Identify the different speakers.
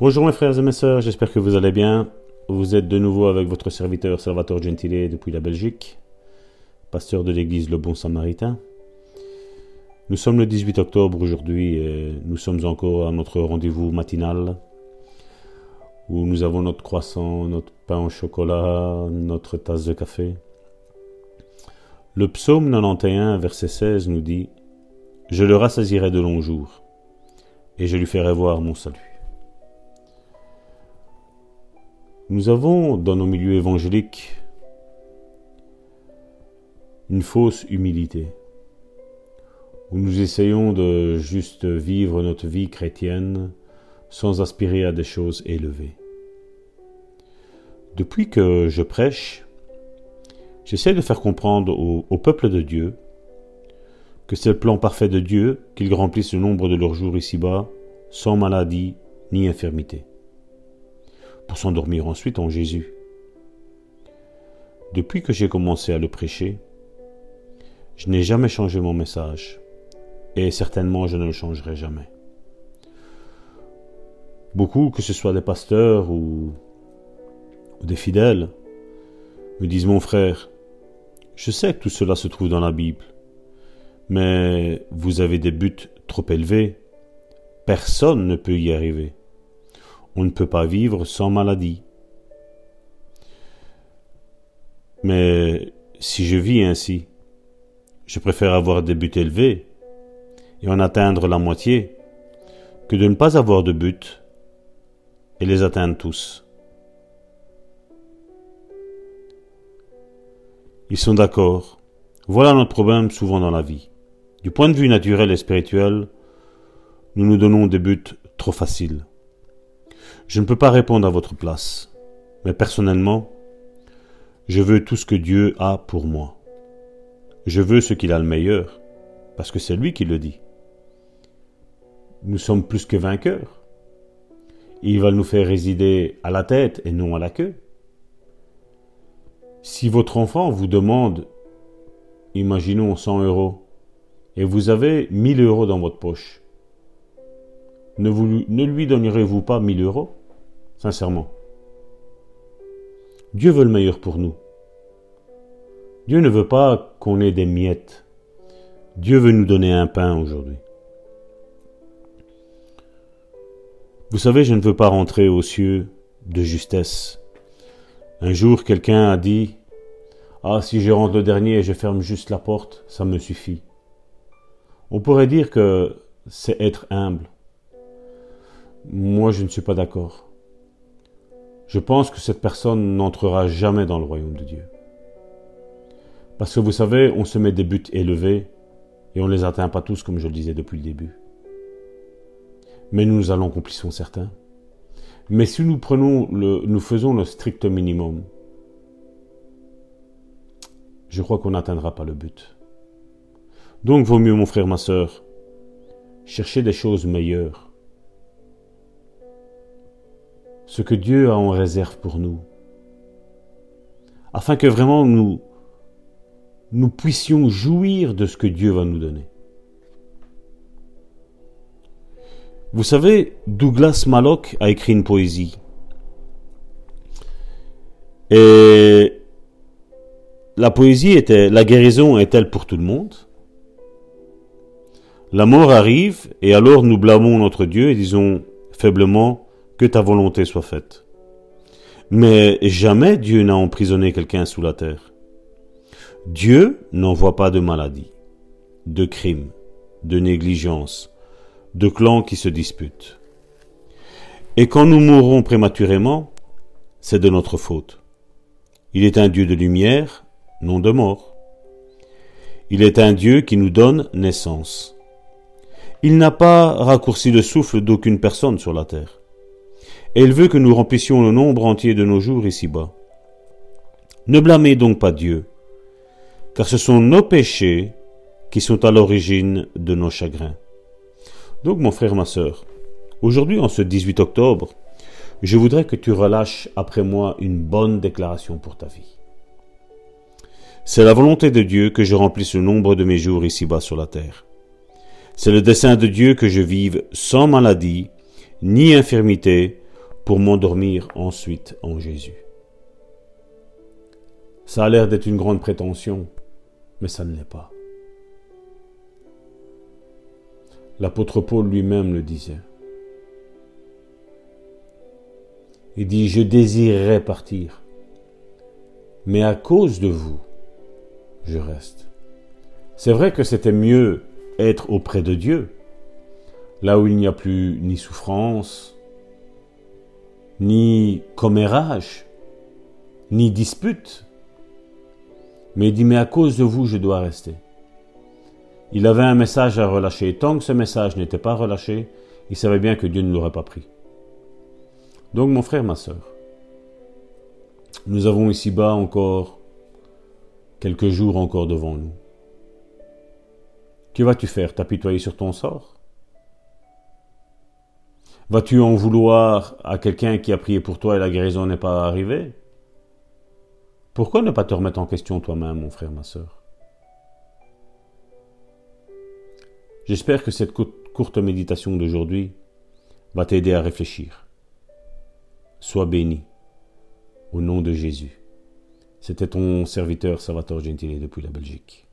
Speaker 1: Bonjour mes frères et mes sœurs, j'espère que vous allez bien. Vous êtes de nouveau avec votre serviteur Salvatore Gentile depuis la Belgique, pasteur de l'église Le Bon Samaritain. Nous sommes le 18 octobre aujourd'hui et nous sommes encore à notre rendez-vous matinal où nous avons notre croissant, notre pain au chocolat, notre tasse de café. Le psaume 91, verset 16 nous dit Je le rassasirai de longs jours et je lui ferai voir mon salut. Nous avons dans nos milieux évangéliques une fausse humilité, où nous essayons de juste vivre notre vie chrétienne sans aspirer à des choses élevées. Depuis que je prêche, j'essaie de faire comprendre au, peuple de Dieu que c'est le plan parfait de Dieu qu'ils remplissent le nombre de leurs jours ici-bas sans maladie ni infirmité, pour s'endormir ensuite en Jésus. Depuis que j'ai commencé à le prêcher, je n'ai jamais changé mon message, et certainement je ne le changerai jamais. Beaucoup, que ce soit des pasteurs ou, des fidèles, me disent mon frère, je sais que tout cela se trouve dans la Bible, mais vous avez des buts trop élevés. Personne ne peut y arriver. On ne peut pas vivre sans maladie. Mais si je vis ainsi, je préfère avoir des buts élevés et en atteindre la moitié que de ne pas avoir de but et les atteindre tous. Ils sont d'accord. Voilà notre problème souvent dans la vie. Du point de vue naturel et spirituel, nous nous donnons des buts trop faciles. Je ne peux pas répondre à votre place, mais personnellement, je veux tout ce que Dieu a pour moi. Je veux ce qu'il a le meilleur, parce que c'est lui qui le dit. Nous sommes plus que vainqueurs. Il va nous faire résider à la tête et non à la queue. Si votre enfant vous demande, imaginons 100 euros, et vous avez 1000 euros dans votre poche, ne, lui donnerez-vous pas 1000 euros? Sincèrement. Dieu veut le meilleur pour nous. Dieu ne veut pas qu'on ait des miettes. Dieu veut nous donner un pain aujourd'hui. Vous savez, je ne veux pas rentrer aux cieux de justesse. Un jour, quelqu'un a dit Ah, si je rentre le dernier et je ferme juste la porte, ça me suffit. On pourrait dire que c'est être humble. Moi, je ne suis pas d'accord. Je pense que cette personne n'entrera jamais dans le royaume de Dieu. Parce que vous savez, on se met des buts élevés et on ne les atteint pas tous, comme je le disais depuis le début. Mais nous, nous allons accomplissons certains. Mais si nous prenons le, nous faisons le strict minimum, je crois qu'on n'atteindra pas le but. Donc vaut mieux, mon frère, ma sœur, chercher des choses meilleures. Ce que Dieu a en réserve pour nous. Afin que vraiment nous, nous puissions jouir de ce que Dieu va nous donner. Vous savez, Douglas Mallock a écrit une poésie. Et la poésie était La guérison est-elle pour tout le monde la mort arrive, et alors nous blâmons notre Dieu et disons faiblement que ta volonté soit faite. Mais jamais Dieu n'a emprisonné quelqu'un sous la terre. Dieu n'envoie pas de maladie, de crime, de négligence, de clans qui se disputent. Et quand nous mourrons prématurément, c'est de notre faute. Il est un Dieu de lumière, non de mort. Il est un Dieu qui nous donne naissance. Il n'a pas raccourci le souffle d'aucune personne sur la terre. Et il veut que nous remplissions le nombre entier de nos jours ici-bas. Ne blâmez donc pas Dieu, car ce sont nos péchés qui sont à l'origine de nos chagrins. Donc mon frère, ma sœur, aujourd'hui en ce 18 octobre, je voudrais que tu relâches après moi une bonne déclaration pour ta vie. C'est la volonté de Dieu que je remplisse le nombre de mes jours ici-bas sur la terre. C'est le dessein de Dieu que je vive sans maladie, ni infirmité, pour m'endormir ensuite en Jésus. Ça a l'air d'être une grande prétention, mais ça ne l'est pas. L'apôtre Paul lui-même le disait. Il dit, je désirerais partir, mais à cause de vous, je reste. C'est vrai que c'était mieux être auprès de Dieu, là où il n'y a plus ni souffrance, ni commérage, ni dispute. Mais il dit, mais à cause de vous, je dois rester. Il avait un message à relâcher. Tant que ce message n'était pas relâché, il savait bien que Dieu ne l'aurait pas pris. Donc mon frère, ma soeur, nous avons ici-bas encore quelques jours encore devant nous. Que vas-tu faire? T'apitoyer sur ton sort? Vas-tu en vouloir à quelqu'un qui a prié pour toi et la guérison n'est pas arrivée? Pourquoi ne pas te remettre en question toi-même, mon frère, ma soeur J'espère que cette courte méditation d'aujourd'hui va t'aider à réfléchir. Sois béni. Au nom de Jésus. C'était ton serviteur Salvatore Gentile depuis la Belgique.